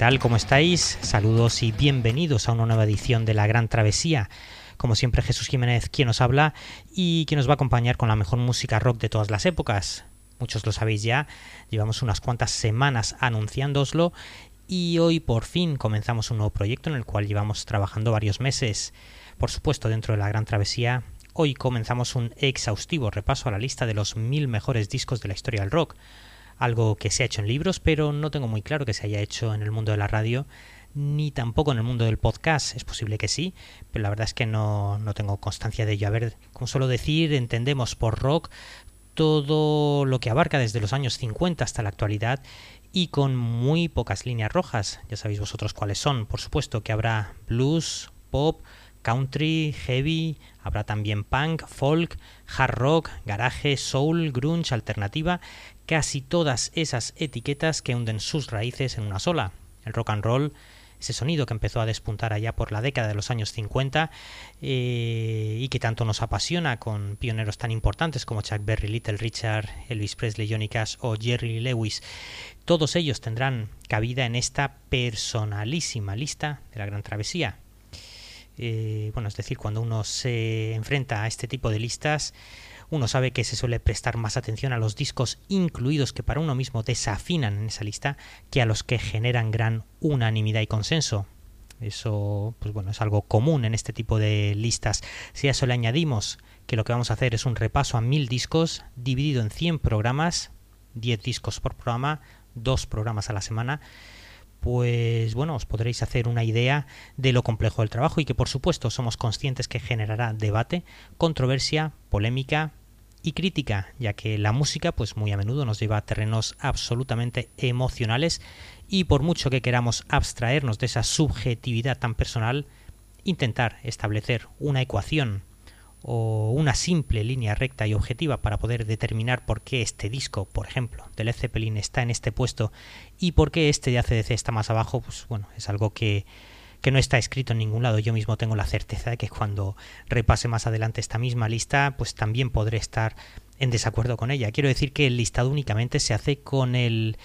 Hola, ¿qué tal? ¿Cómo estáis? Saludos y bienvenidos a una nueva edición de La Gran Travesía. Como siempre, Jesús Jiménez quien nos habla y quien nos va a acompañar con la mejor música rock de todas las épocas. Muchos lo sabéis ya, llevamos unas cuantas semanas anunciándoslo y hoy por fin comenzamos un nuevo proyecto en el cual llevamos trabajando varios meses. Por supuesto, dentro de La Gran Travesía, hoy comenzamos un exhaustivo repaso a la lista de los mil mejores discos de la historia del rock algo que se ha hecho en libros, pero no tengo muy claro que se haya hecho en el mundo de la radio, ni tampoco en el mundo del podcast. Es posible que sí, pero la verdad es que no, no tengo constancia de ello. A ver, como suelo decir, entendemos por rock todo lo que abarca desde los años 50 hasta la actualidad y con muy pocas líneas rojas. Ya sabéis vosotros cuáles son. Por supuesto que habrá blues, pop, country, heavy, habrá también punk, folk, hard rock, garage, soul, grunge, alternativa casi todas esas etiquetas que hunden sus raíces en una sola. El rock and roll, ese sonido que empezó a despuntar allá por la década de los años 50 eh, y que tanto nos apasiona con pioneros tan importantes como Chuck Berry, Little Richard, Elvis Presley, Johnny Cash o Jerry Lewis. Todos ellos tendrán cabida en esta personalísima lista de la Gran Travesía. Eh, bueno, es decir, cuando uno se enfrenta a este tipo de listas, uno sabe que se suele prestar más atención a los discos incluidos que para uno mismo desafinan en esa lista que a los que generan gran unanimidad y consenso. Eso, pues bueno, es algo común en este tipo de listas. Si a eso le añadimos que lo que vamos a hacer es un repaso a mil discos dividido en 100 programas, 10 discos por programa, dos programas a la semana, pues bueno, os podréis hacer una idea de lo complejo del trabajo y que por supuesto somos conscientes que generará debate, controversia, polémica y crítica, ya que la música pues muy a menudo nos lleva a terrenos absolutamente emocionales y por mucho que queramos abstraernos de esa subjetividad tan personal, intentar establecer una ecuación o una simple línea recta y objetiva para poder determinar por qué este disco, por ejemplo, de Led Zeppelin está en este puesto y por qué este de ACDC está más abajo, pues bueno, es algo que que no está escrito en ningún lado. Yo mismo tengo la certeza de que cuando repase más adelante esta misma lista, pues también podré estar en desacuerdo con ella. Quiero decir que el listado únicamente se hace con el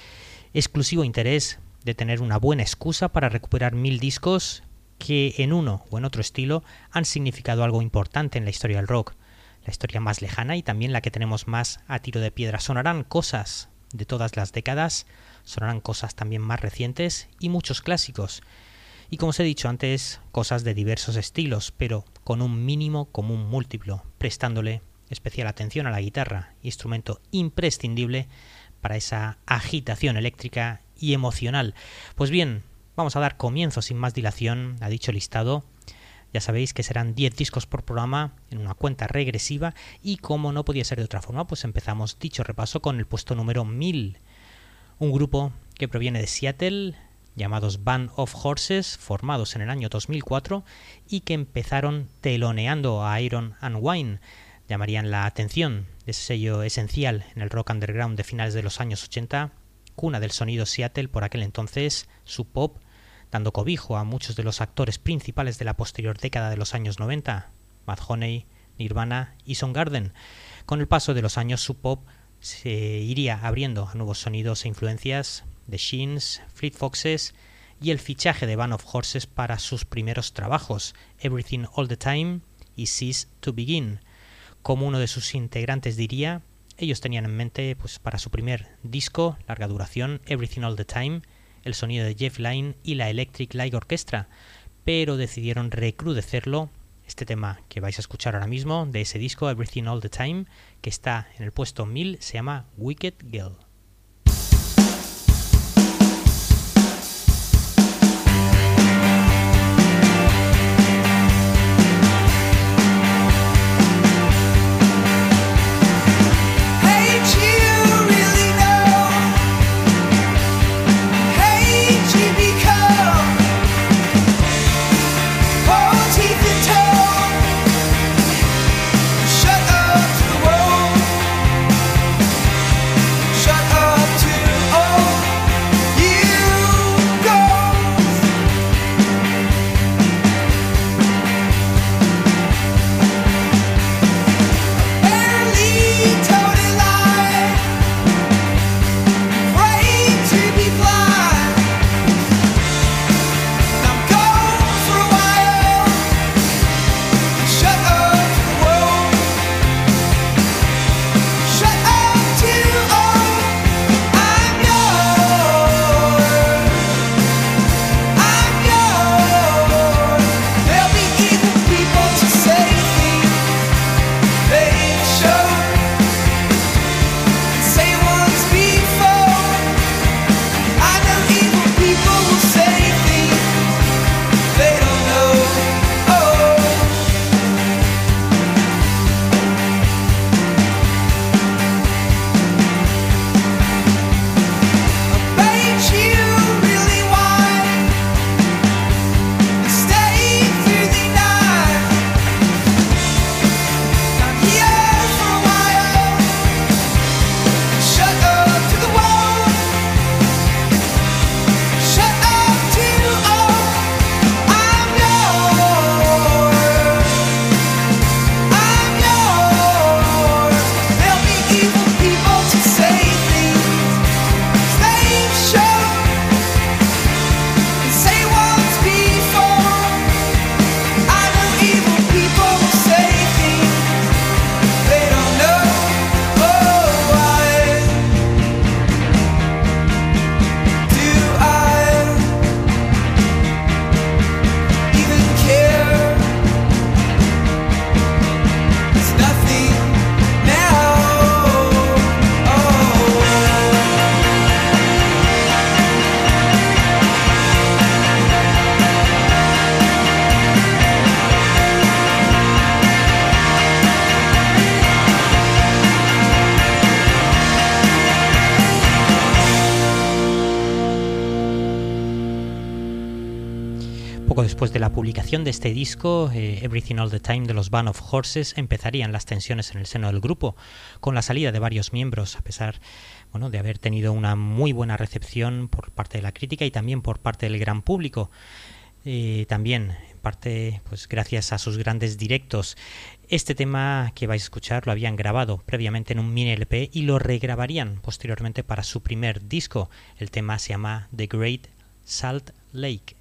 exclusivo interés de tener una buena excusa para recuperar mil discos que en uno o en otro estilo han significado algo importante en la historia del rock, la historia más lejana y también la que tenemos más a tiro de piedra. Sonarán cosas de todas las décadas, sonarán cosas también más recientes y muchos clásicos y como os he dicho antes, cosas de diversos estilos, pero con un mínimo común múltiplo, prestándole especial atención a la guitarra, instrumento imprescindible para esa agitación eléctrica y emocional. Pues bien, vamos a dar comienzo sin más dilación a dicho listado. Ya sabéis que serán 10 discos por programa en una cuenta regresiva y como no podía ser de otra forma, pues empezamos dicho repaso con el puesto número 1000. Un grupo que proviene de Seattle, llamados Band of Horses, formados en el año 2004 y que empezaron teloneando a Iron and Wine. Llamarían la atención de ese sello esencial en el rock underground de finales de los años 80, cuna del sonido Seattle por aquel entonces, su pop, dando cobijo a muchos de los actores principales de la posterior década de los años 90, Matt Honey, Nirvana y Garden. Con el paso de los años su pop se iría abriendo a nuevos sonidos e influencias The Sheens, Fleet Foxes y el fichaje de Band of Horses para sus primeros trabajos, Everything All the Time y Cease to Begin. Como uno de sus integrantes diría, ellos tenían en mente pues, para su primer disco, larga duración, Everything All the Time, el sonido de Jeff Lynne y la Electric Light Orchestra, pero decidieron recrudecerlo. Este tema que vais a escuchar ahora mismo de ese disco, Everything All the Time, que está en el puesto 1000, se llama Wicked Girl. Publicación de este disco, eh, Everything All the Time de los Band of Horses, empezarían las tensiones en el seno del grupo, con la salida de varios miembros, a pesar bueno, de haber tenido una muy buena recepción por parte de la crítica y también por parte del gran público. Eh, también, en parte, pues gracias a sus grandes directos. Este tema que vais a escuchar lo habían grabado previamente en un mini LP y lo regrabarían posteriormente para su primer disco. El tema se llama The Great Salt Lake.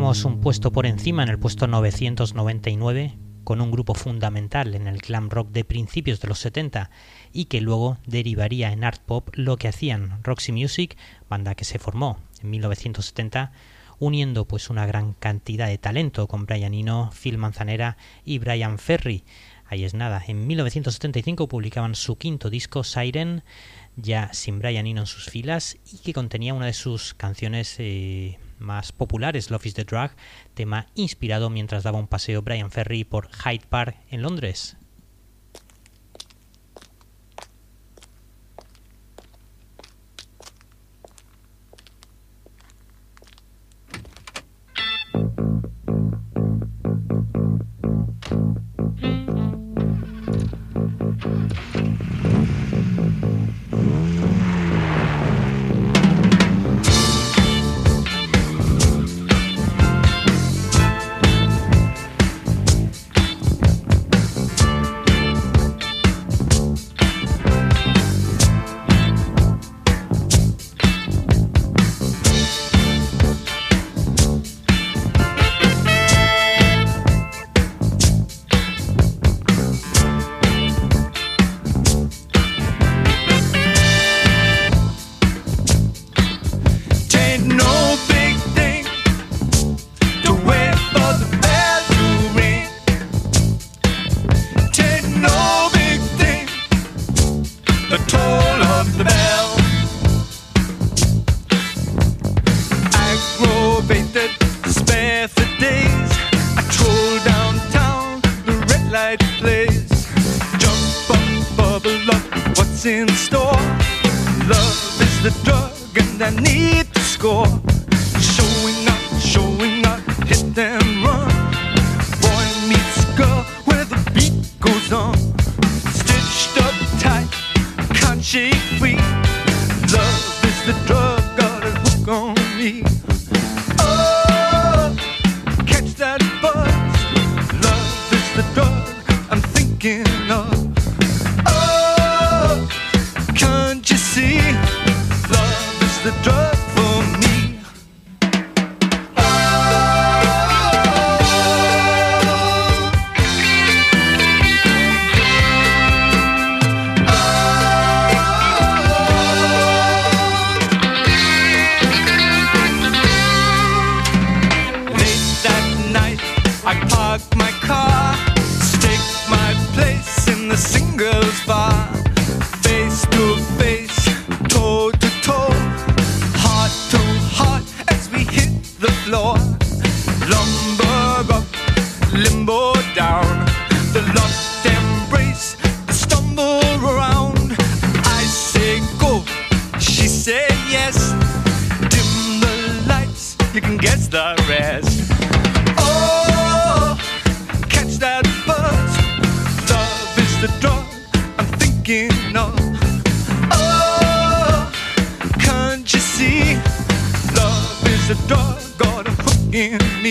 Un puesto por encima en el puesto 999 con un grupo fundamental en el glam rock de principios de los 70 y que luego derivaría en art pop lo que hacían Roxy Music, banda que se formó en 1970 uniendo pues una gran cantidad de talento con Brian Eno, Phil Manzanera y Brian Ferry. Ahí es nada, en 1975 publicaban su quinto disco Siren, ya sin Brian Eno en sus filas y que contenía una de sus canciones eh, más populares, Love is the Drug, tema inspirado mientras daba un paseo Brian Ferry por Hyde Park en Londres.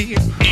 me.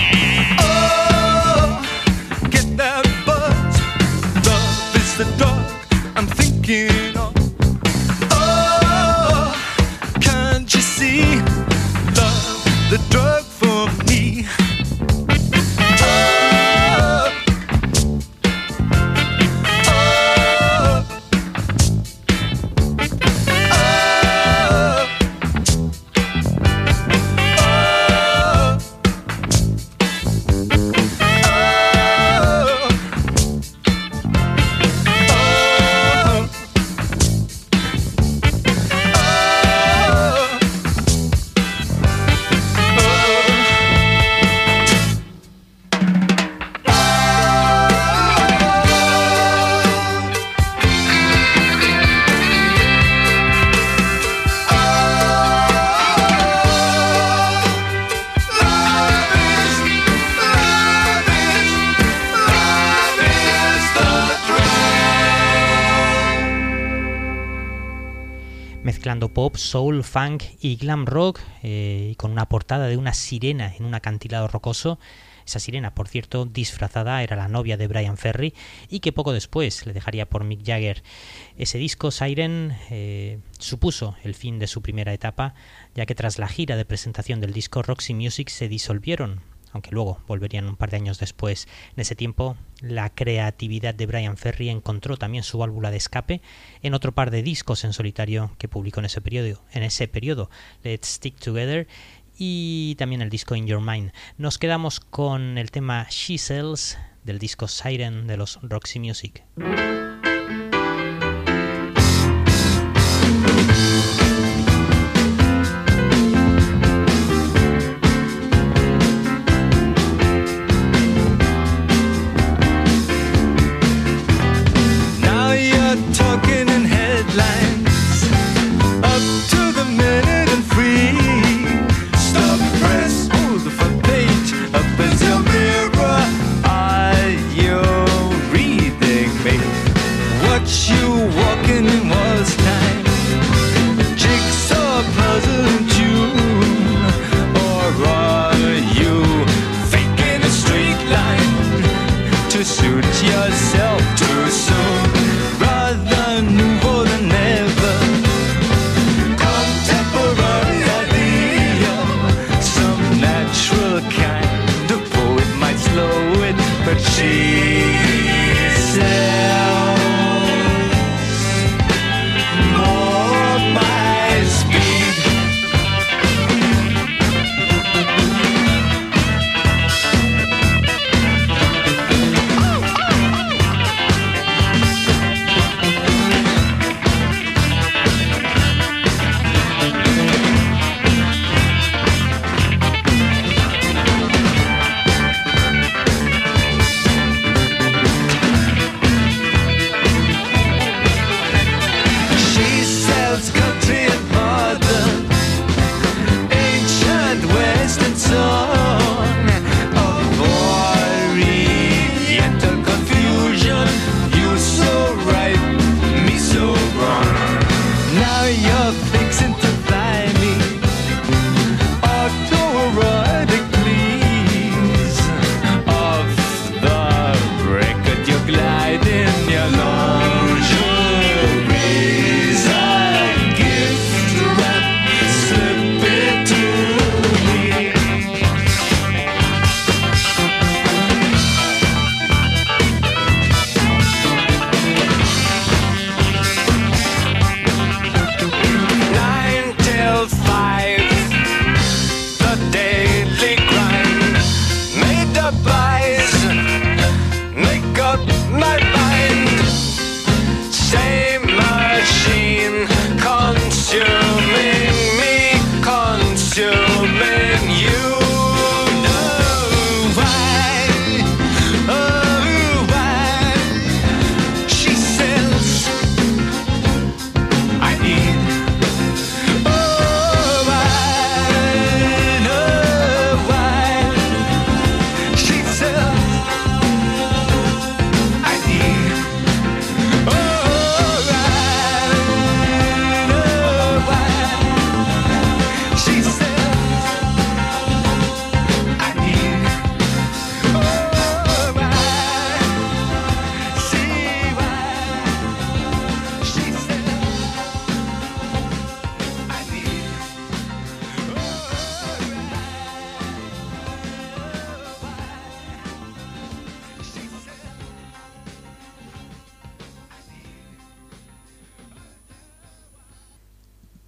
Soul, funk y glam rock, eh, con una portada de una sirena en un acantilado rocoso. Esa sirena, por cierto, disfrazada, era la novia de Brian Ferry y que poco después le dejaría por Mick Jagger. Ese disco, Siren, eh, supuso el fin de su primera etapa, ya que tras la gira de presentación del disco Roxy Music se disolvieron aunque luego volverían un par de años después. En ese tiempo, la creatividad de Brian Ferry encontró también su válvula de escape en otro par de discos en solitario que publicó en ese periodo, en ese periodo Let's Stick Together y también el disco In Your Mind. Nos quedamos con el tema She Sells del disco Siren de los Roxy Music.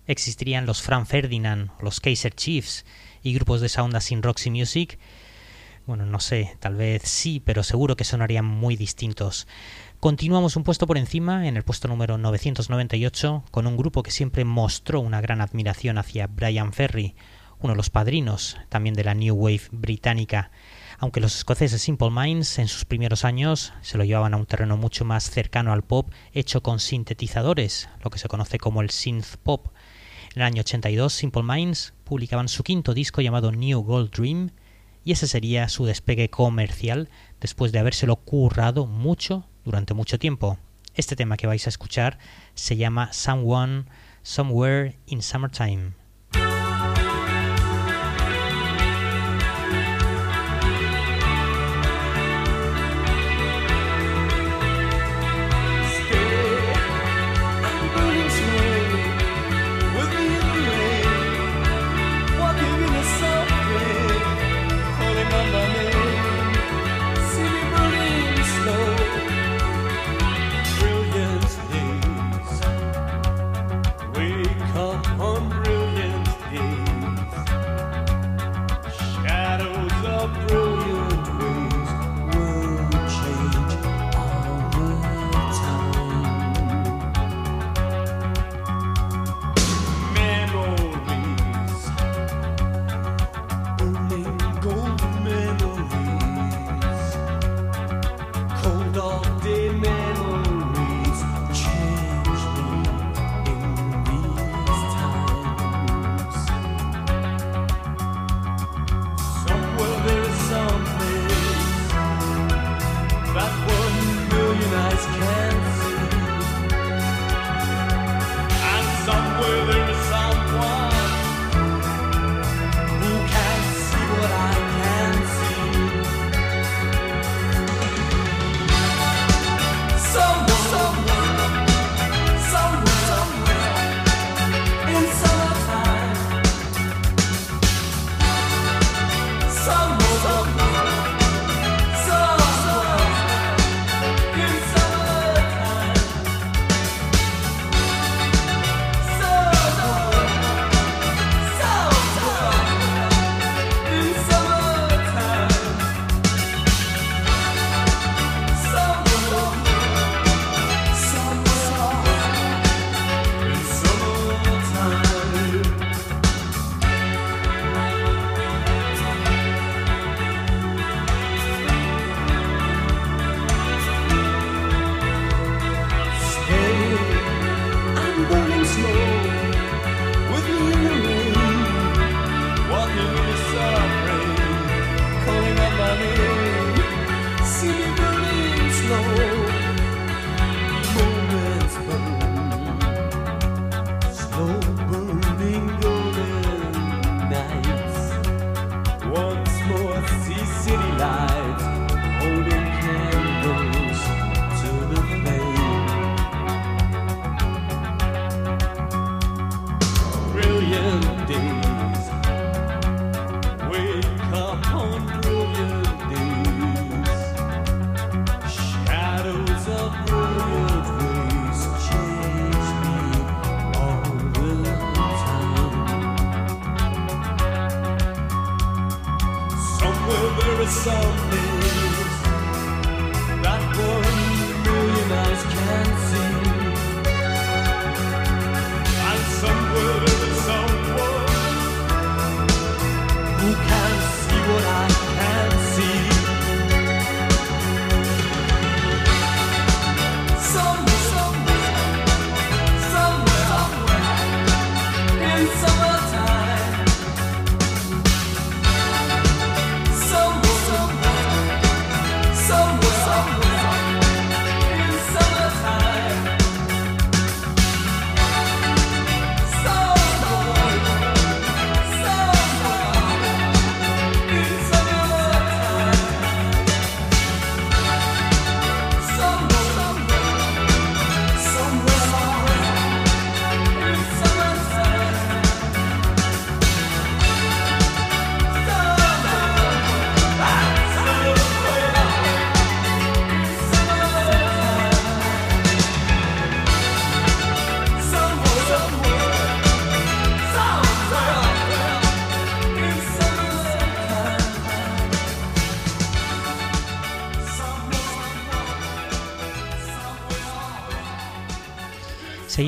Existirían los Frank Ferdinand, los Kaiser Chiefs y grupos de esa onda sin Roxy Music, bueno, no sé, tal vez sí, pero seguro que sonarían muy distintos. Continuamos un puesto por encima, en el puesto número 998, con un grupo que siempre mostró una gran admiración hacia Brian Ferry, uno de los padrinos también de la New Wave británica. Aunque los escoceses Simple Minds en sus primeros años se lo llevaban a un terreno mucho más cercano al pop hecho con sintetizadores, lo que se conoce como el synth pop, en el año 82, Simple Minds publicaban su quinto disco llamado New Gold Dream, y ese sería su despegue comercial después de habérselo currado mucho durante mucho tiempo. Este tema que vais a escuchar se llama Someone Somewhere in Summertime.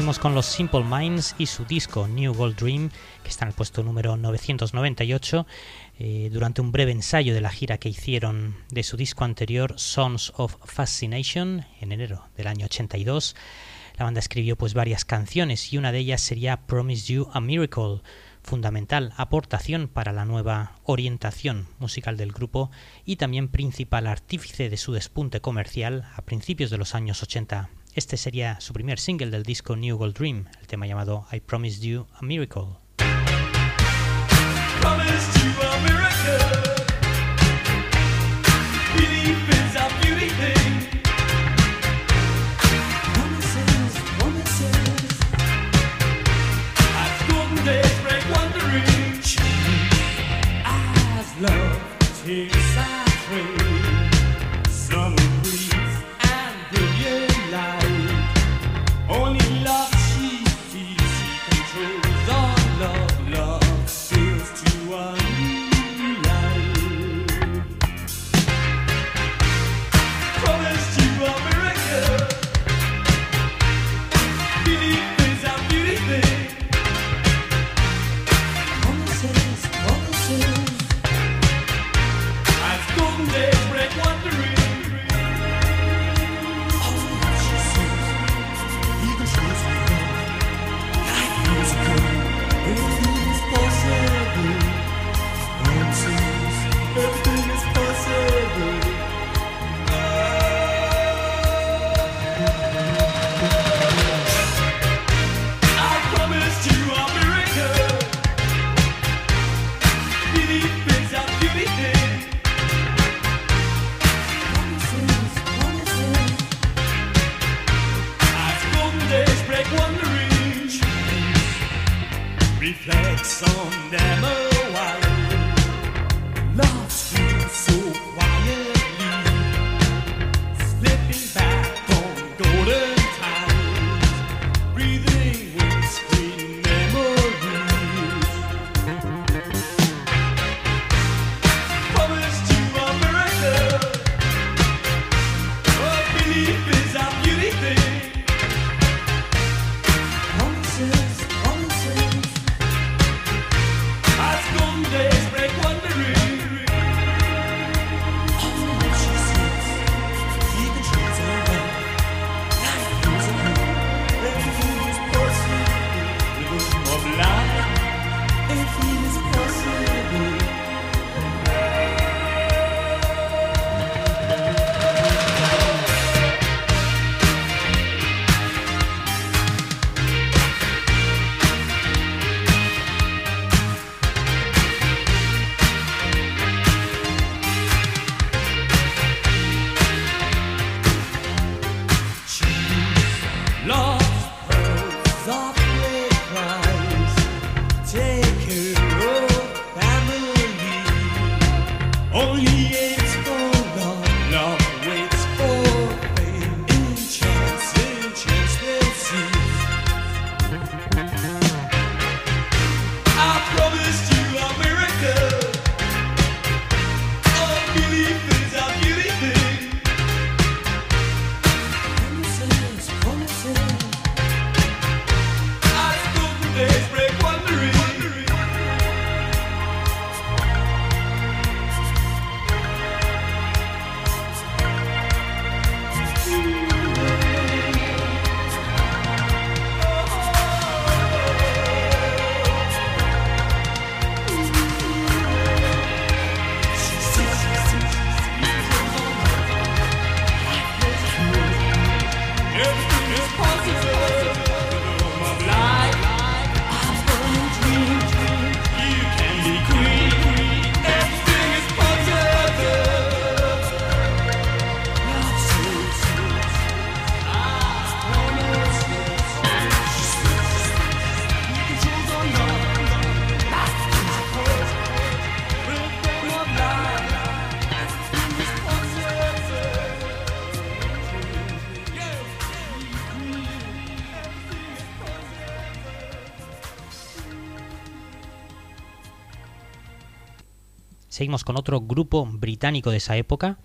Seguimos con los Simple Minds y su disco New Gold Dream, que está en el puesto número 998. Eh, durante un breve ensayo de la gira que hicieron de su disco anterior, Sons of Fascination, en enero del año 82, la banda escribió pues varias canciones y una de ellas sería Promise You a Miracle, fundamental aportación para la nueva orientación musical del grupo y también principal artífice de su despunte comercial a principios de los años 80 Este sería su primer single del disco New Gold Dream, el tema llamado I Promised You a Miracle. some damage. Seguimos con otro grupo británico de esa época,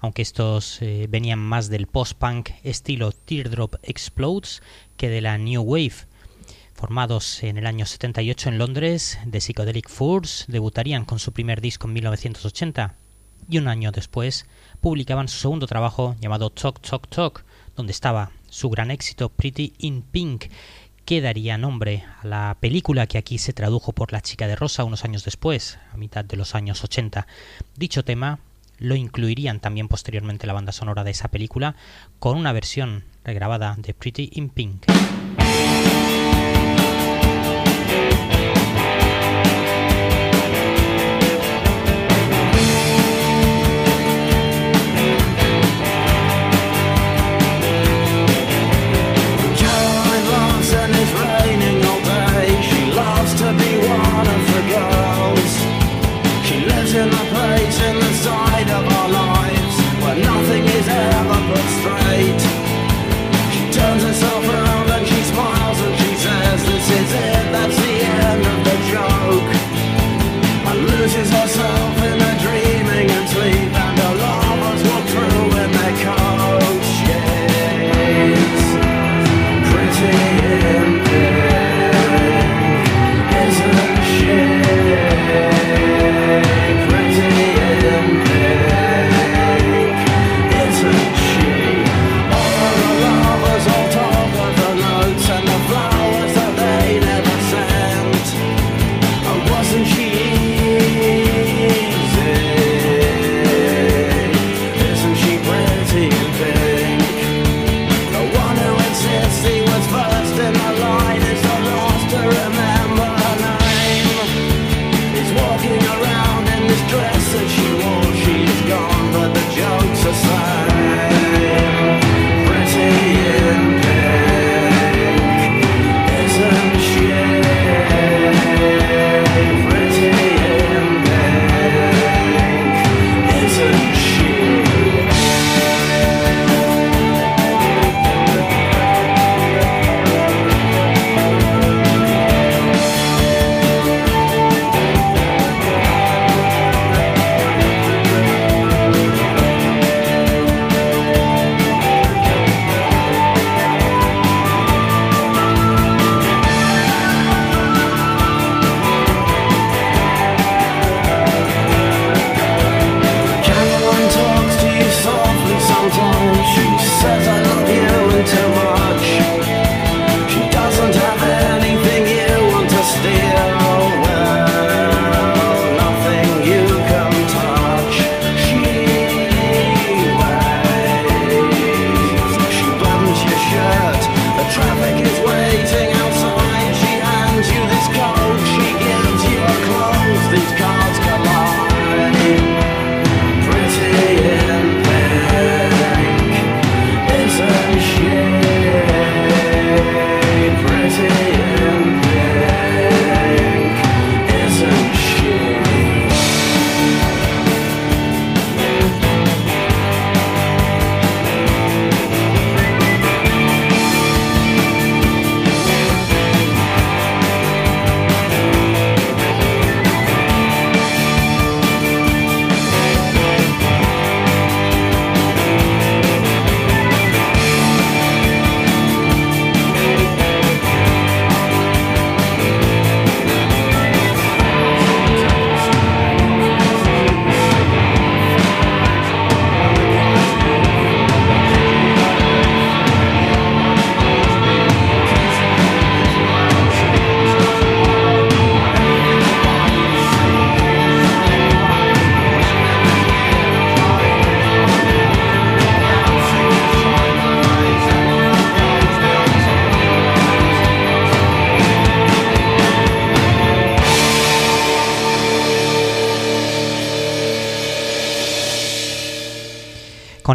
aunque estos eh, venían más del post-punk estilo Teardrop Explodes que de la New Wave. Formados en el año 78 en Londres, The Psychedelic Furs debutarían con su primer disco en 1980 y un año después publicaban su segundo trabajo llamado Talk Talk Talk, donde estaba su gran éxito Pretty in Pink, que daría nombre a la película que aquí se tradujo por La chica de rosa unos años después, a mitad de los años 80. Dicho tema lo incluirían también posteriormente la banda sonora de esa película con una versión regrabada de Pretty in Pink.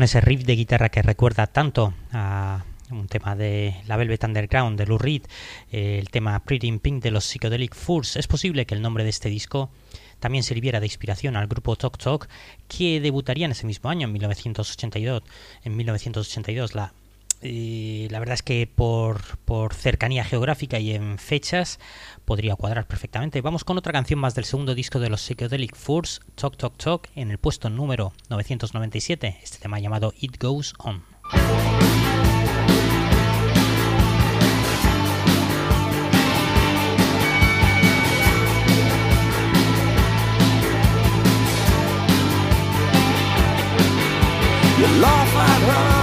Ese riff de guitarra que recuerda tanto a un tema de la Velvet Underground de Lou Reed, el tema Pretty in Pink de los Psychedelic Furs. Es posible que el nombre de este disco también sirviera de inspiración al grupo Talk Talk, que debutaría en ese mismo año, en 1982. En 1982 la la verdad es que por, por, cercanía geográfica y en fechas podría cuadrar perfectamente. Vamos con otra canción más del segundo disco de los Psychedelic Furs, Talk Talk Talk, en el puesto número 997, este tema llamado It Goes On. There isn't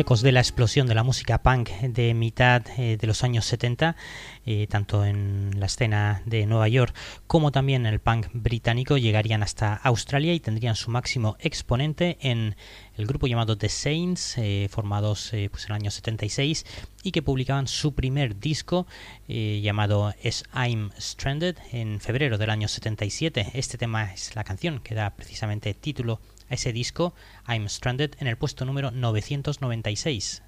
de la explosión de la música punk de mitad eh, de los años 70, eh, tanto en la escena de Nueva York como también en el punk británico, llegarían hasta Australia y tendrían su máximo exponente en el grupo llamado The Saints, eh, formados pues en el año 76 y que publicaban su primer disco llamado As I'm Stranded en febrero del año 77. Este tema es la canción que da precisamente título a ese disco I'm Stranded en el puesto número 996.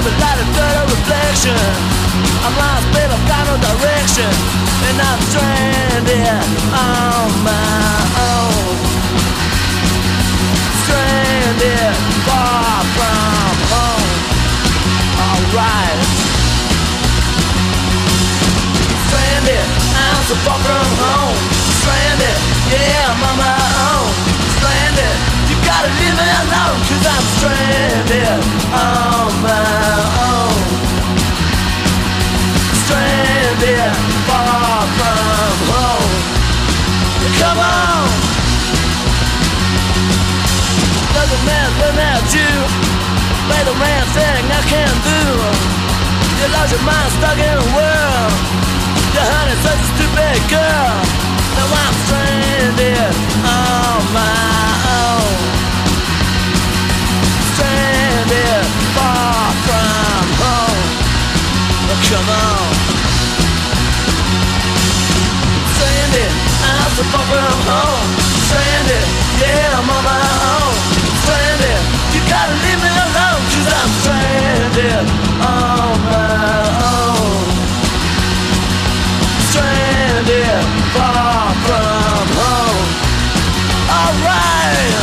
It's something like a dirty reflection I'm lost, but I've got no direction and I'm stranded on my own. Stranded far from home. Alright. Stranded, I'm so far from home. Stranded, yeah, I'm on my own. Stranded, you gotta leave me alone, cause I'm stranded on my A man how to play the man thing I can do? You lost your mind stuck in a world. Your honey's such a stupid girl. Now I'm stranded on my own. Stranded far from home. Come on. Stranded, I'm so far from home Stranded, yeah, I'm on my own you gotta leave me alone Cause I'm stranded on my own. Stranded, far from home. Alright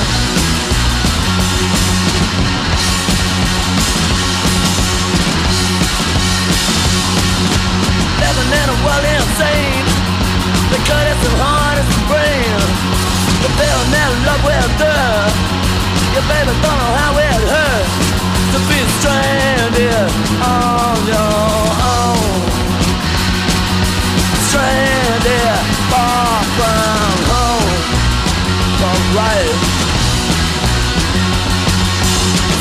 Living in a world insane. They cut it so hard as the brain. You fell in love with her Your baby don't know how it hurts To be stranded on your own. Stranded far from home. Alright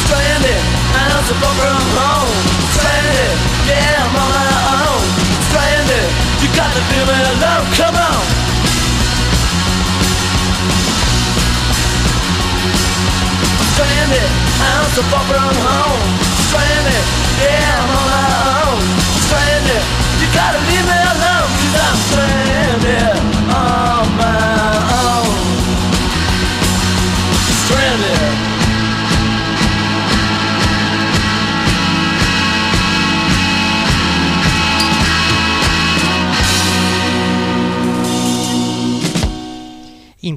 Stranded, I'm so far from home. Stranded, yeah I'm on my own. Stranded you got to feel me alone, come on Stranded, I'm so far from home. Stranded, yeah, I'm on my own. Stranded, you gotta leave me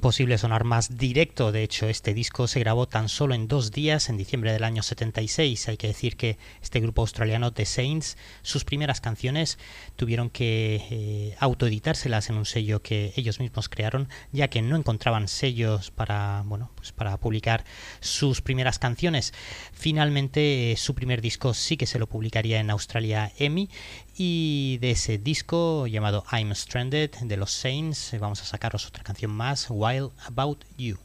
imposible sonar más directo. De hecho, este disco se grabó tan solo en dos días, en diciembre del año 76. Hay que decir que este grupo australiano, The Saints, sus primeras canciones tuvieron que eh, autoeditárselas en un sello que ellos mismos crearon, ya que no encontraban sellos para, bueno, pues para publicar sus primeras canciones. Finalmente, eh, su primer disco sí que se lo publicaría en Australia EMI y de ese disco llamado I'm Stranded de los Saints eh, vamos a sacaros otra canción más, Wild About You.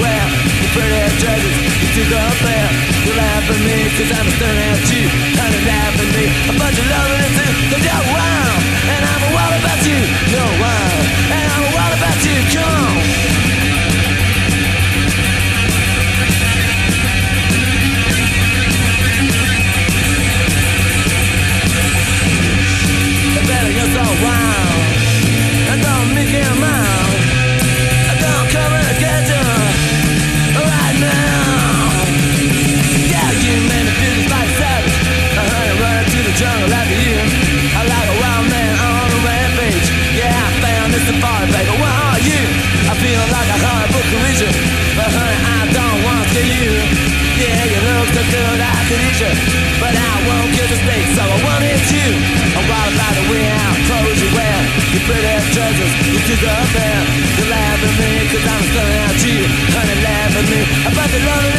Clothes you wear Your pretty dresses, you took up there You laugh at me cause I'm staring at you Honey, laugh at me, a bunch of loving took up there. You laugh at me, cause I'm staring at you. Honey, laugh at me, about the loving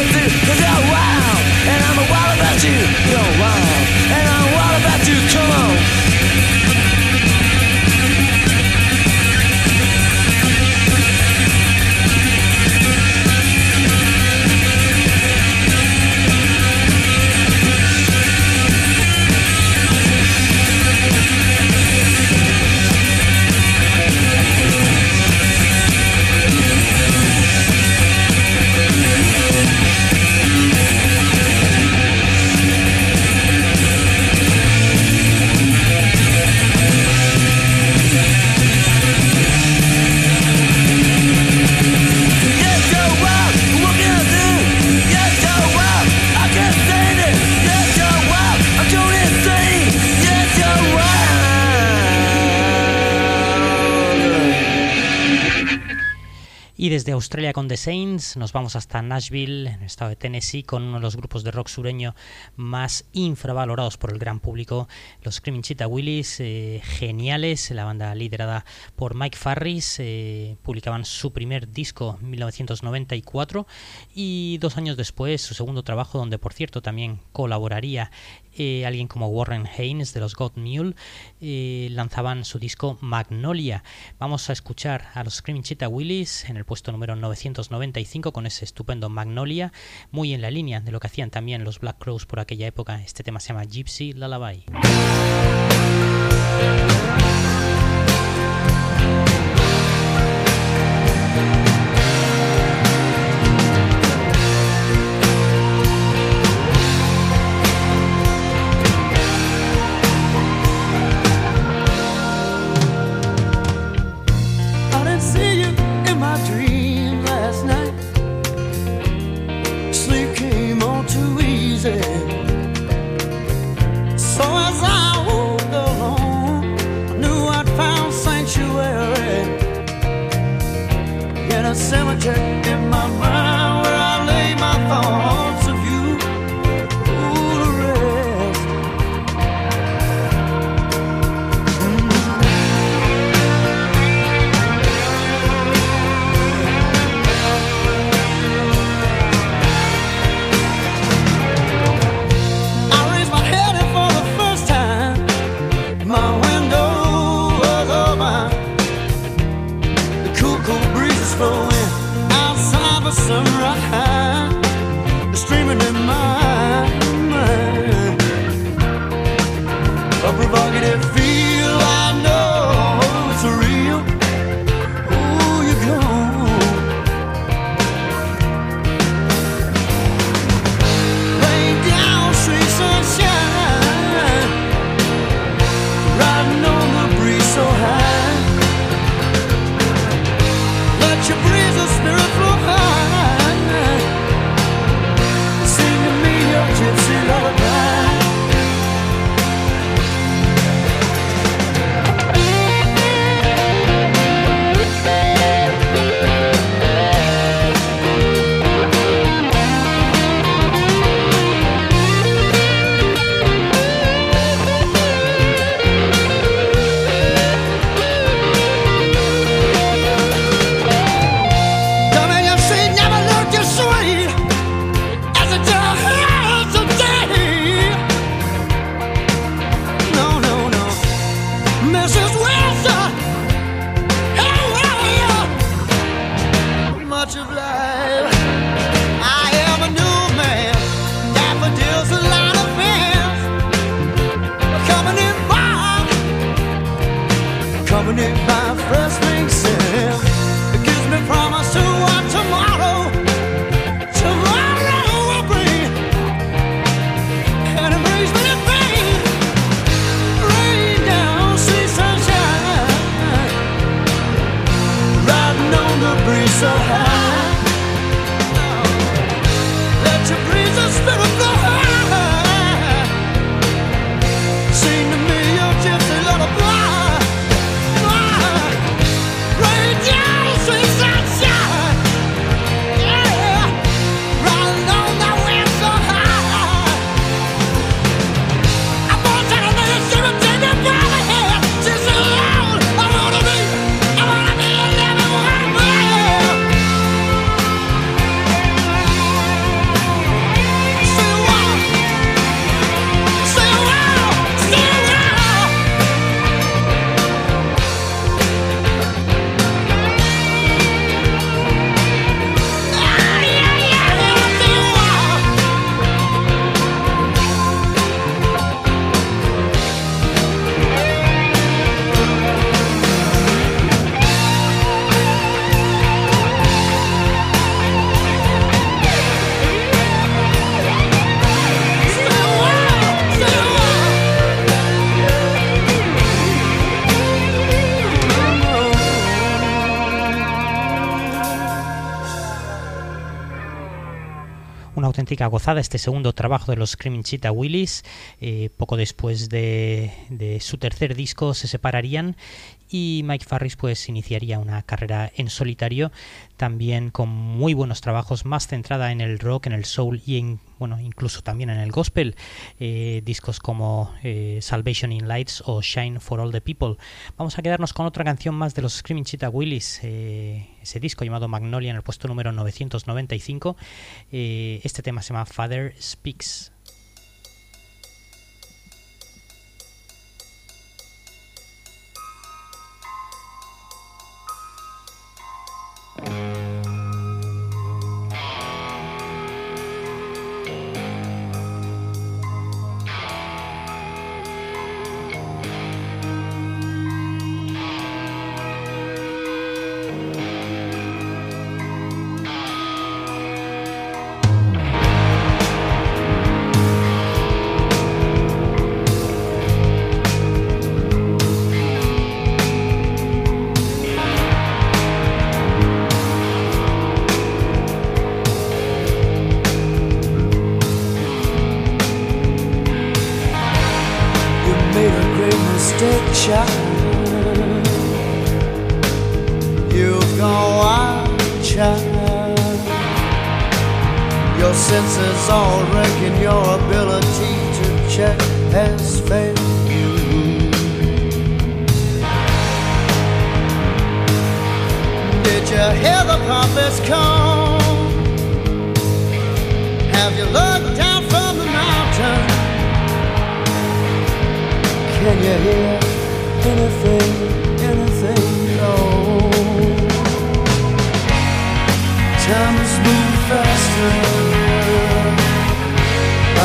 Australia con The Saints nos vamos hasta Nashville, en el estado de Tennessee, con uno de los grupos de rock sureño más infravalorados por el gran público, los Screaming Cheetah Willis, eh, geniales, la banda liderada por Mike Farris, eh, publicaban su primer disco en 1994 y dos años después su segundo trabajo, donde por cierto también colaboraría eh, alguien como Warren Haynes de los God Mule eh, lanzaban su disco Magnolia. Vamos a escuchar a los Screaming Cheetah Willis en el puesto número 995 con ese estupendo Magnolia, muy en la línea de lo que hacían también los Black Crows por aquella época. Este tema se llama Gypsy Lullaby. Cemetery in my mind gozada este segundo trabajo de los Screaming Cheetah Willis. Eh, poco después de, de su tercer disco se separarían y Mike Farris pues iniciaría una carrera en solitario también con muy buenos trabajos más centrada en el rock en el soul y en bueno incluso también en el gospel eh, discos como eh, Salvation in Lights o Shine for All the People. Vamos a quedarnos con otra canción más de los Screaming Cheetah Willis eh, ese disco llamado Magnolia en el puesto número 995 eh, este tema se llama Father Speaks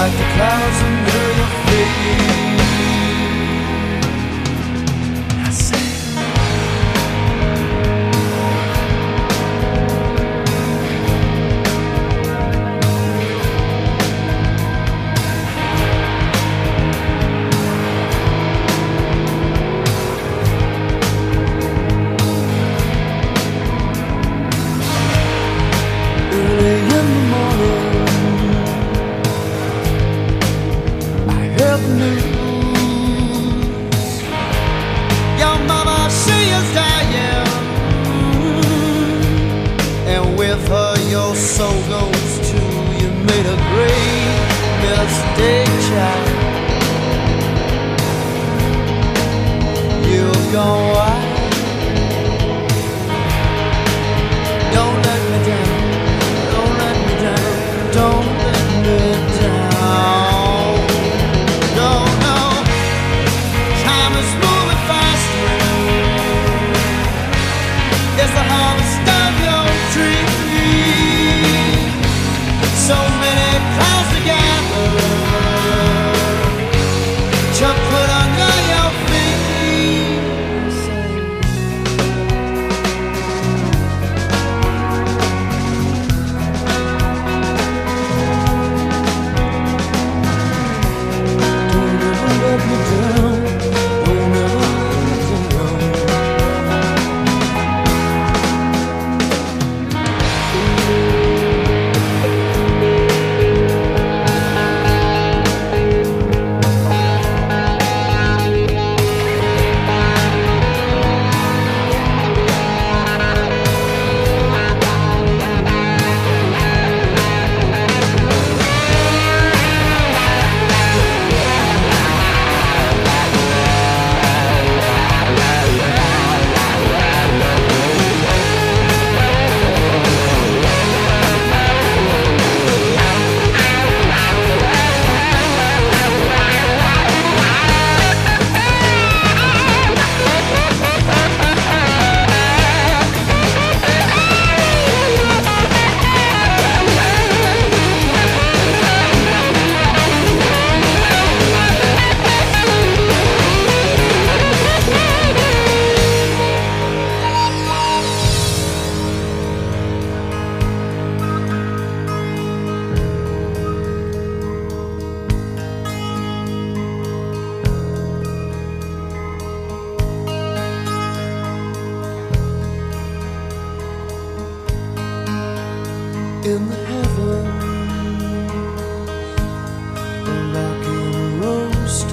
like the clouds under your feet.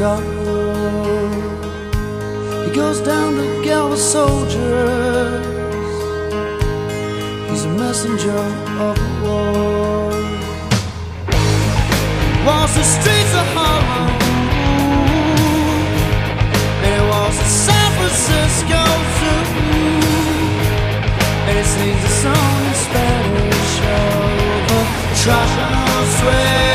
He goes down to gather soldiers. He's a messenger of war. Walks the streets of Harlem. And he walks to San Francisco too. And he sings a song in Spanish over Trashano Suelo.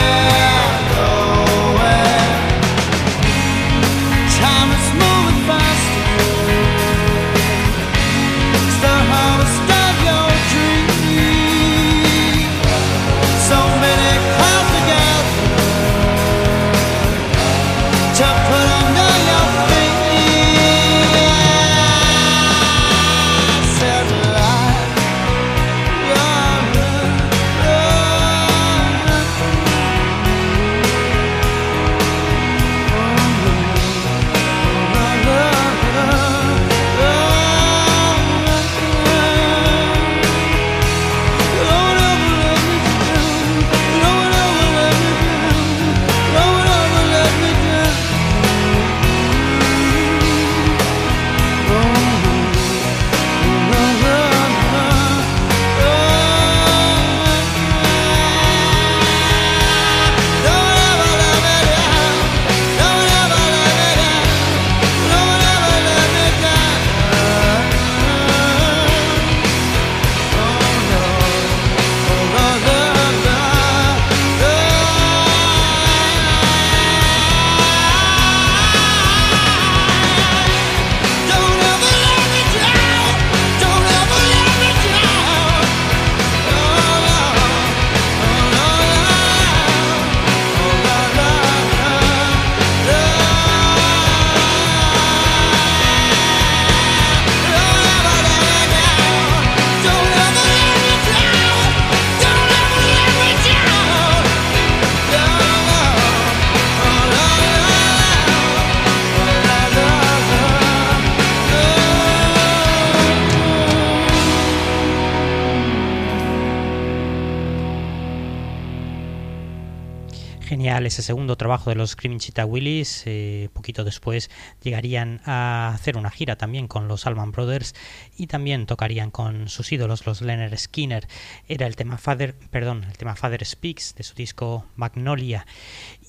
Genial ese segundo trabajo de los Screaming Cheetah Willis. eh, poquito después llegarían a hacer una gira también con los Allman Brothers y también tocarían con sus ídolos, los Leonard Skinner. Era el tema Father, perdón, el tema Father Speaks de su disco Magnolia.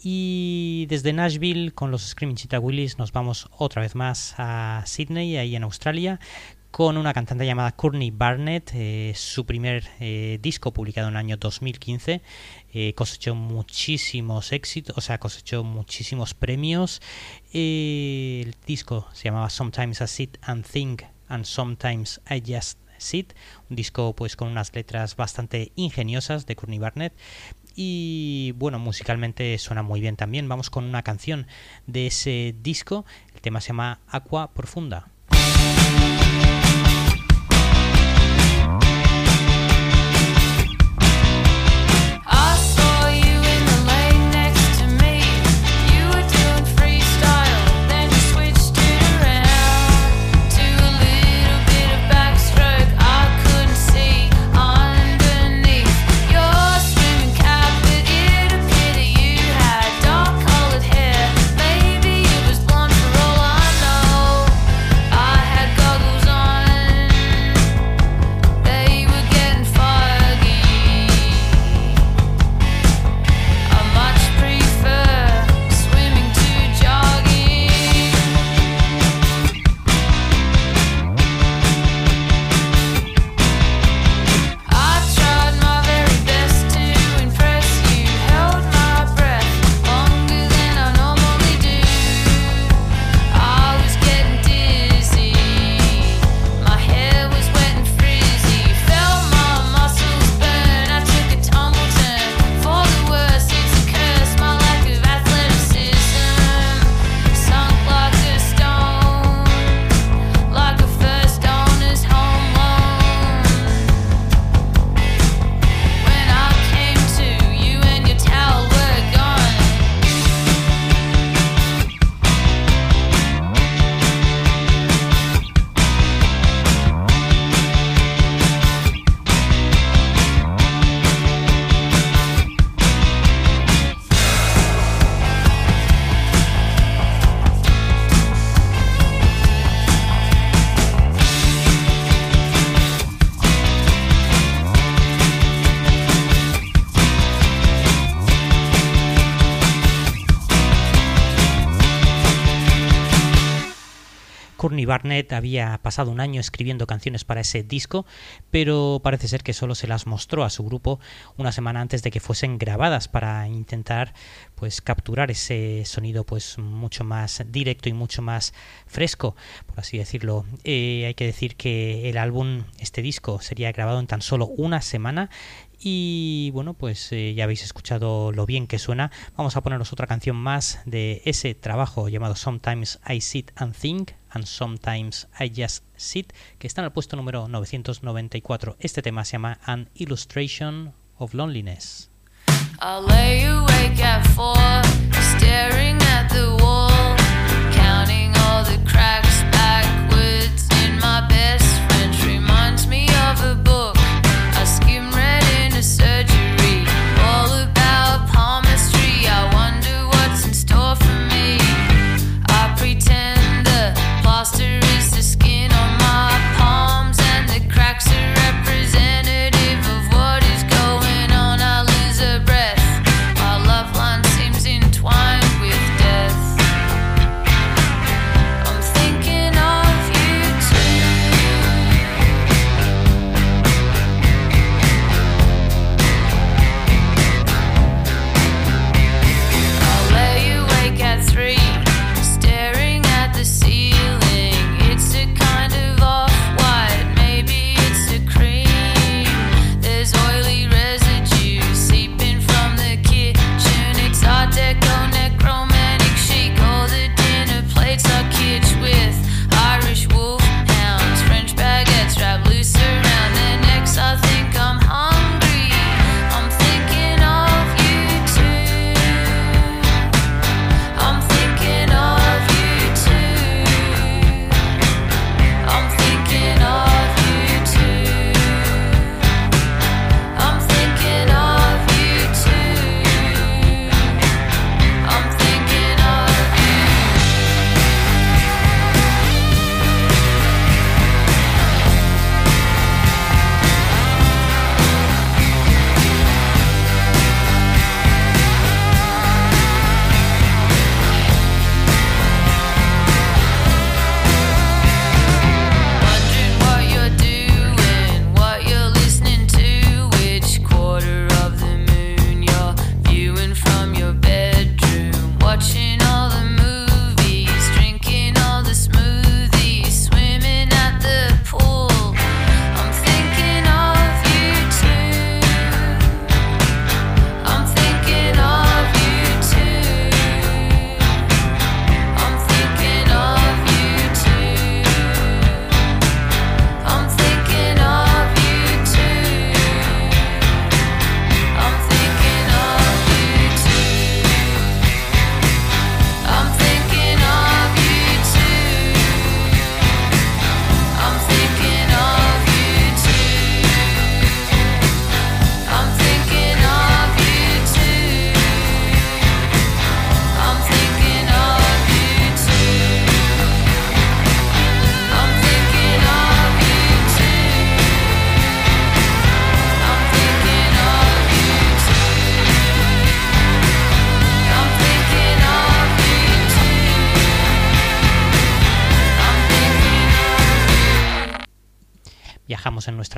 Y desde Nashville con los Screaming Cheetah Willis nos vamos otra vez más a Sydney, ahí en Australia, con una cantante llamada Courtney Barnett, eh, su primer eh, disco publicado en el año 2015, eh, cosechó muchísimos éxitos, o sea, cosechó muchísimos premios. El disco se llamaba Sometimes I Sit and Think and Sometimes I Just Sit, un disco pues con unas letras bastante ingeniosas de Courtney Barnett y bueno, musicalmente suena muy bien también. Vamos con una canción de ese disco, el tema se llama Aqua Profunda. Courtney Barnett había pasado un año escribiendo canciones para ese disco, pero parece ser que solo se las mostró a su grupo una semana antes de que fuesen grabadas para intentar pues capturar ese sonido pues mucho más directo y mucho más fresco, por así decirlo. Eh, hay que decir que el álbum, este disco, sería grabado en tan solo una semana y bueno, pues eh, ya habéis escuchado lo bien que suena. Vamos a poneros otra canción más de ese trabajo llamado Sometimes I Sit and Think and Sometimes I Just Sit, que está en el puesto número 994. Este tema se llama An Illustration of Loneliness.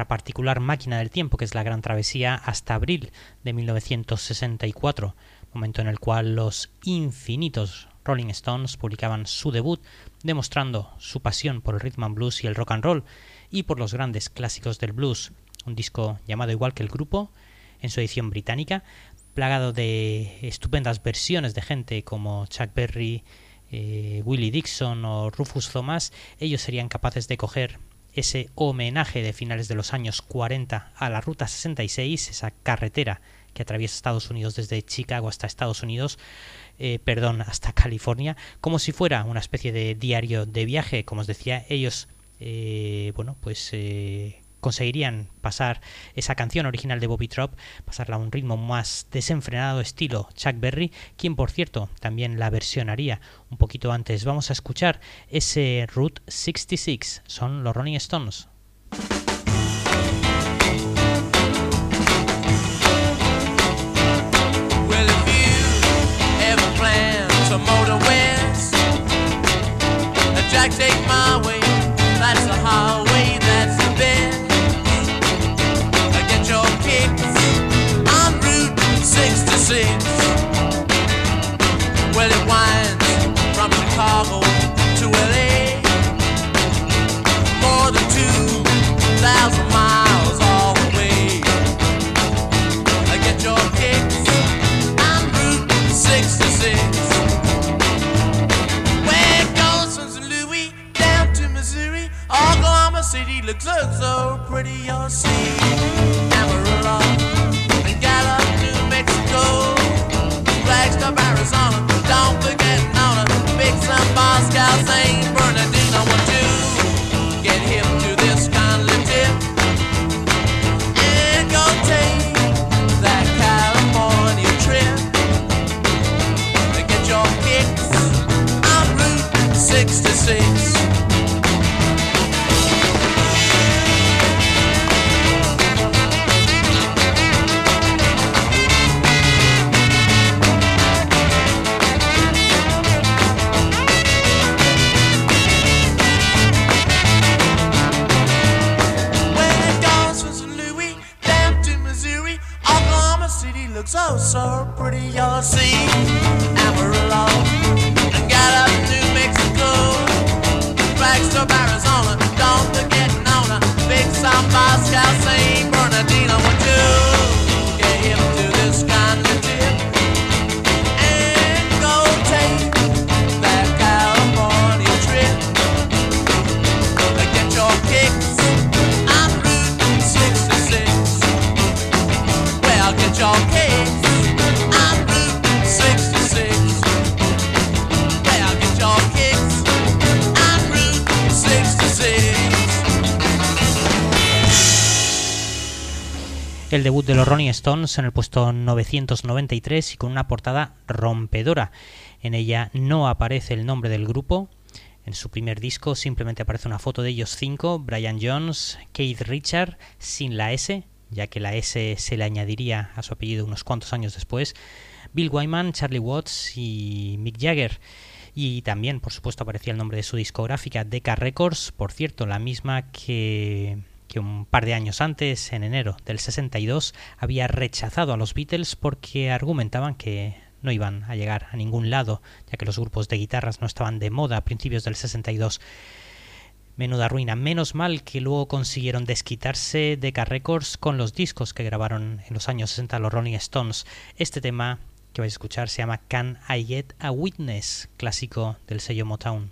Particular máquina del tiempo, que es la Gran Travesía, hasta abril de 1964, momento en el cual los infinitos Rolling Stones publicaban su debut, demostrando su pasión por el rhythm and blues y el rock and roll, y por los grandes clásicos del blues, un disco llamado igual que el grupo, en su edición británica, plagado de estupendas versiones de gente como Chuck Berry, eh, Willie Dixon o Rufus Thomas, ellos serían capaces de coger ese homenaje de finales de los años 40 a la Ruta 66, esa carretera que atraviesa Estados Unidos desde Chicago hasta Estados Unidos, eh, perdón, hasta California, como si fuera una especie de diario de viaje, como os decía, ellos, eh, bueno, pues eh, conseguirían pasar esa canción original de Bobby Trop, pasarla a un ritmo más desenfrenado estilo Chuck Berry, quien por cierto también la versionaría un poquito antes. Vamos a escuchar ese Route 66, son los Rolling Stones. Stones en el puesto 993 y con una portada rompedora. En ella no aparece el nombre del grupo. En su primer disco simplemente aparece una foto de ellos cinco, Brian Jones, Keith Richard, sin la S, ya que la S se le añadiría a su apellido unos cuantos años después, Bill Wyman, Charlie Watts y Mick Jagger. Y también, por supuesto, aparecía el nombre de su discográfica, Decca Records, por cierto, la misma que que un par de años antes, en enero del 62, había rechazado a los Beatles porque argumentaban que no iban a llegar a ningún lado, ya que los grupos de guitarras no estaban de moda a principios del 62. Menuda ruina, menos mal que luego consiguieron desquitarse Decca Records con los discos que grabaron en los años 60 los Rolling Stones. Este tema que vais a escuchar se llama Can I Get a Witness, clásico del sello Motown.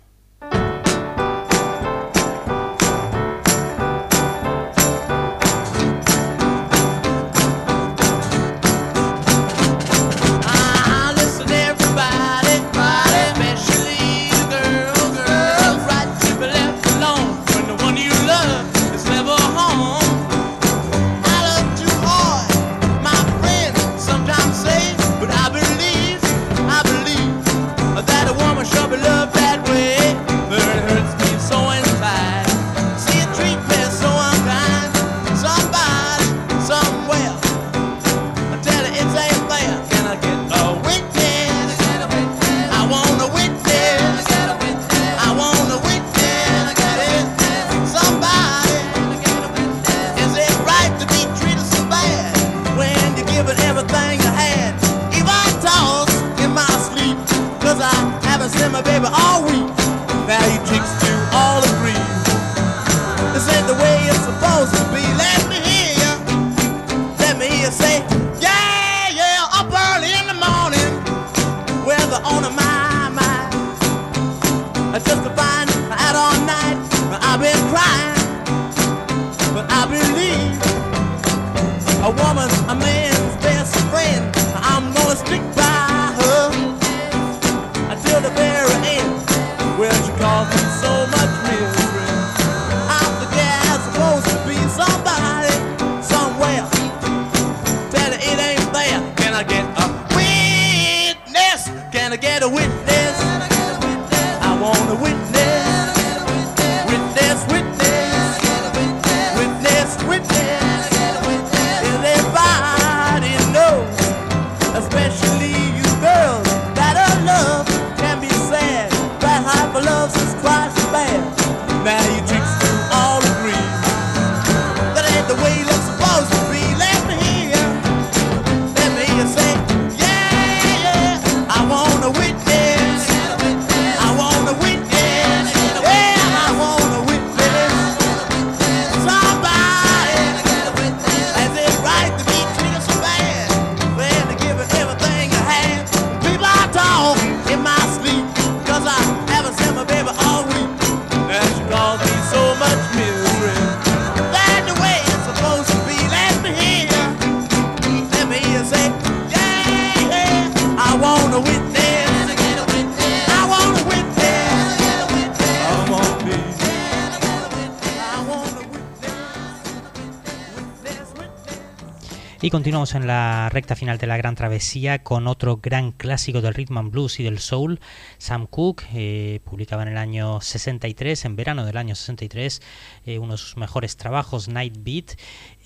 Y continuamos en la recta final de la gran travesía con otro gran clásico del rhythm and blues y del soul. Sam Cooke eh, publicaba en el año 63, en verano del año 63, eh, uno de sus mejores trabajos, Night Beat.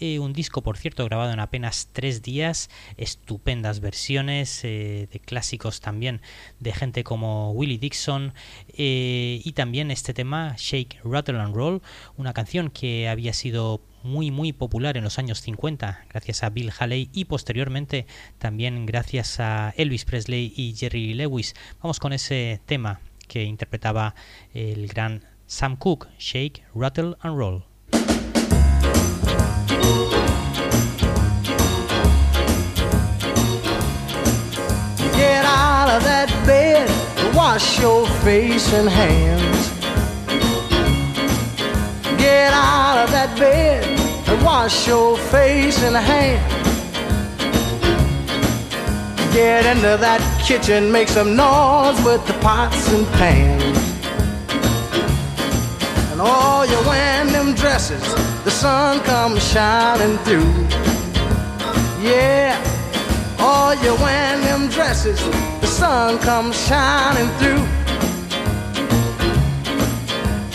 Eh, un disco, por cierto, grabado en apenas tres días. Estupendas versiones eh, de clásicos también de gente como Willie Dixon. eh, y también este tema, Shake, Rattle and Roll, una canción que había sido muy muy popular en los años 50 gracias a Bill Haley y posteriormente también gracias a Elvis Presley y Jerry Lewis. Vamos con ese tema que interpretaba el gran Sam Cooke, Shake, Rattle and Roll. Wash your face and hands. Get out of that bed and wash your face and hands. Get into that kitchen, make some noise with the pots and pans. And all you wearing them dresses, the sun comes shining through. Yeah. All you wearing them dresses, sun comes shining through.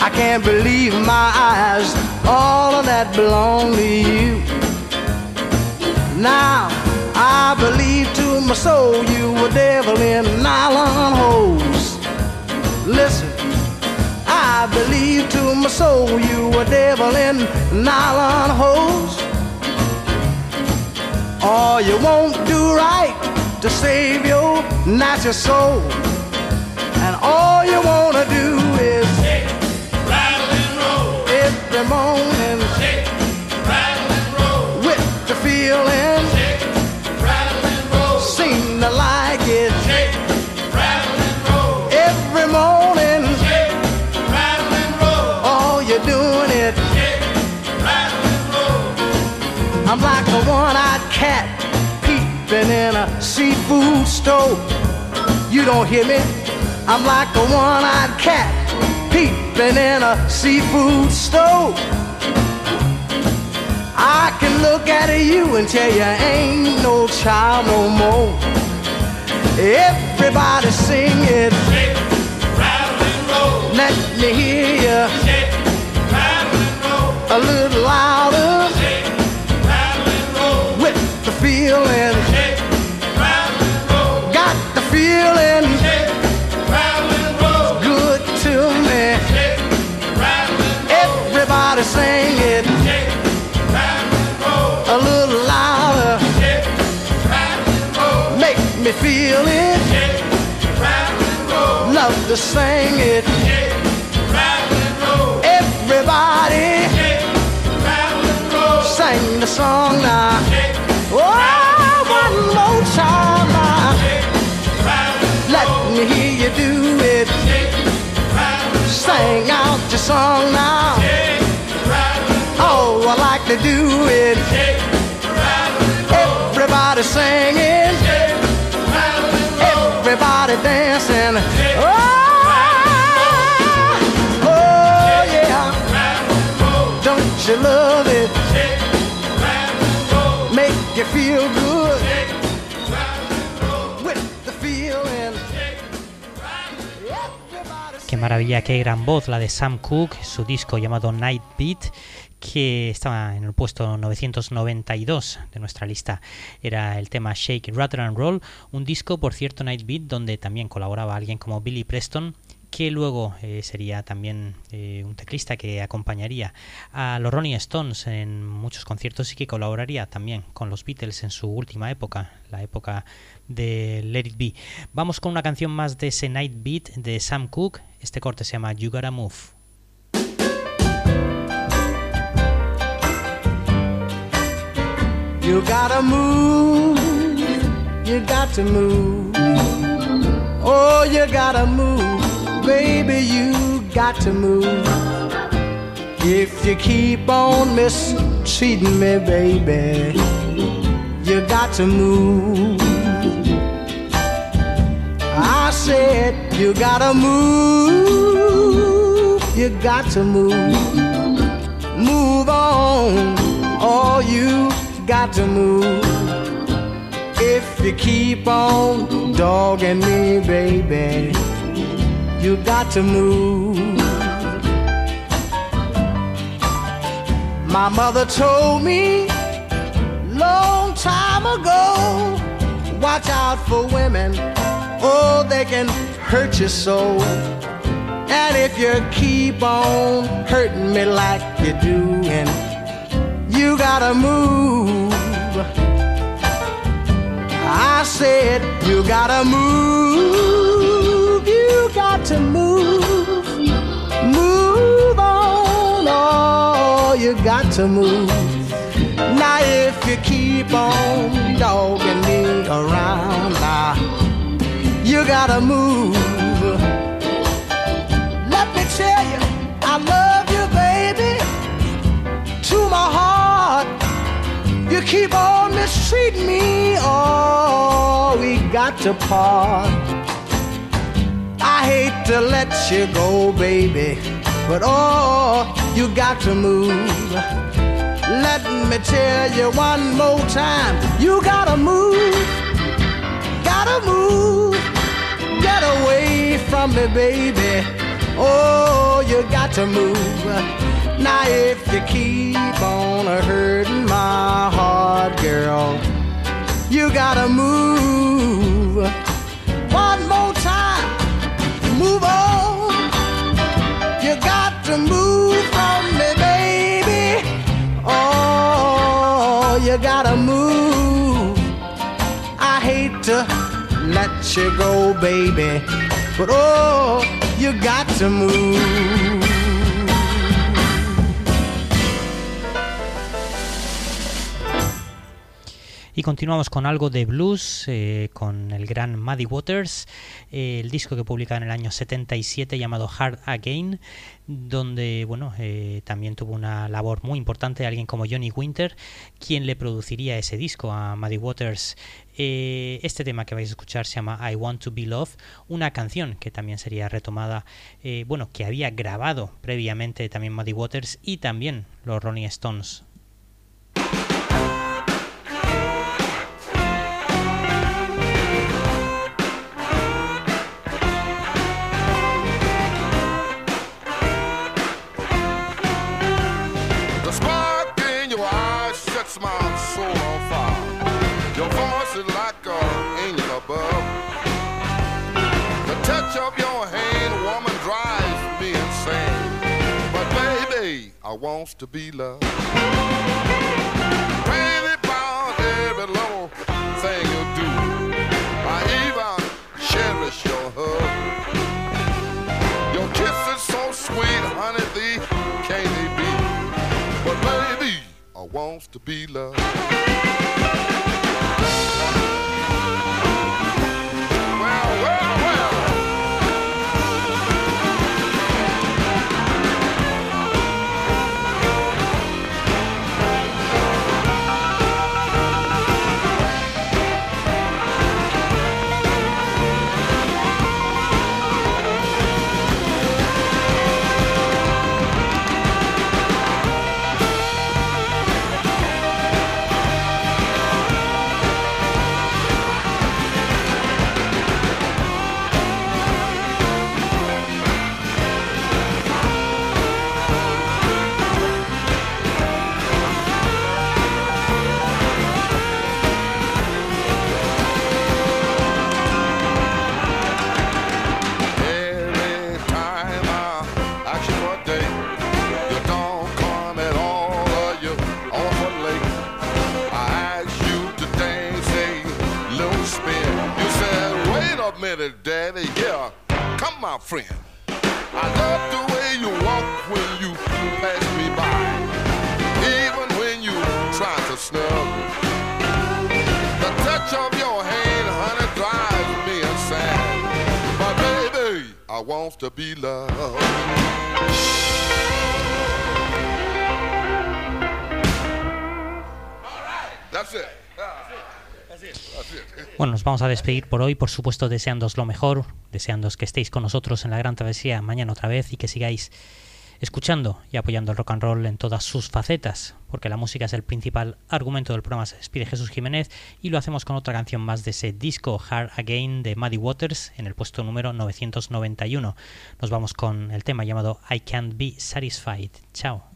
I can't believe my eyes, all of that belong to you. Now I believe to my soul you were devil in nylon hose. Listen, I believe to my soul you were devil in nylon hose. All you won't do right to save your natural soul. And all you wanna do is Shake, rattle and roll. every morning Shake, rattle and roll. with the feeling, seafood store. You don't hear me? I'm like a one-eyed cat peeping in a seafood store. I can look at you and tell you ain't no child no more. Everybody sing it. Shake, rattle and roll. Let me hear you Shake, rattle and roll. a little louder Shake, rattle and roll. with the feeling. Feeling. Roll. good to me. Everybody sing it a little louder. Make me feel it. Love to sing it. Everybody sing the song now. Do it. Shake, rattle and Sing out your song now. shake, rattle and Oh, I like to do it. shake, rattle and roll. Everybody singing. Shake, rattle and roll. Everybody dancing. Shake, Oh, oh yeah. rattle and roll. Don't you love it? Shake, rattle and roll. Make you feel good maravilla, qué gran voz la de Sam Cooke, su disco llamado Night Beat, que estaba en el puesto 992 de nuestra lista. Era el tema Shake, Rattle and Roll, un disco, por cierto, Night Beat, donde también colaboraba alguien como Billy Preston, que luego eh, sería también eh, un teclista que acompañaría a los Rolling Stones en muchos conciertos y que colaboraría también con los Beatles en su última época, la época de Let It Be. Vamos con una canción más de ese Night Beat de Sam Cooke. Este corte se llama You Gotta Move. You gotta move, you got to move. Oh, you gotta move, baby, you got to move. If you keep on mistreating me, baby, you got to move. I said, you gotta move, you got to move. Move on, all you got to move. If you keep on dogging me, baby, you got to move. My mother told me long time ago, watch out for women. Oh, they can hurt your soul. And if you keep on hurting me like you do, and you gotta move. I said, you gotta move. You got to move. Now, if you keep on dogging me around, now, you gotta move. Let me tell you, I love you, baby, to my heart. You keep on mistreating me, oh, we got to part. I hate to let you go, baby, but oh, you got to move. Let me tell you one more time, you gotta move, gotta move, get away from me, baby. Oh, you got to move. Now, if you keep on hurting my heart, girl, you gotta move. One more time, move on. You got to move let you go, baby, but oh, you got to move. Y continuamos con algo de blues, eh, con el gran Muddy Waters, eh, el disco que publica en el año 77 llamado Hard Again, donde bueno eh, también tuvo una labor muy importante alguien como Johnny Winter, quien le produciría ese disco a Muddy Waters. Este tema que vais a escuchar se llama I Want to Be Loved, una canción que también sería retomada, bueno, que había grabado previamente también Muddy Waters y también los Rolling Stones. Baby, I want to be loved. Crazy about every little thing you do. I even cherish your hug. Your kiss is so sweet, honey, thee can't they be? But baby, I wants to be loved. Friend. I love the way you walk when you pass me by, even when you try to snub. The touch of your hand, honey, drives me insane. But baby, I want to be loved. Bueno, nos vamos a despedir por hoy, por supuesto deseándos lo mejor, deseándos que estéis con nosotros en la gran travesía mañana otra vez y que sigáis escuchando y apoyando el rock and roll en todas sus facetas, porque la música es el principal argumento del programa, se Jesús Jiménez y lo hacemos con otra canción más de ese disco Hard Again de Muddy Waters en el puesto número 991. Nos vamos con el tema llamado I Can't Be Satisfied. Chao.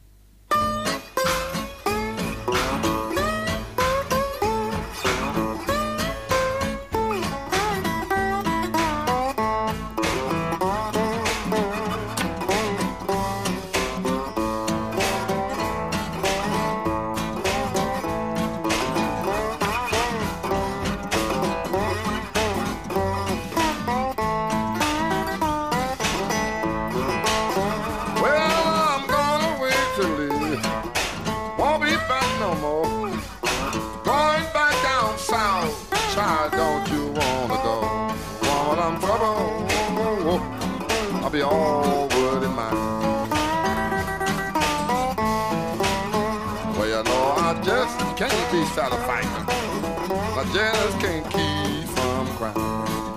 I just can't be satisfied. I just can't keep from crying.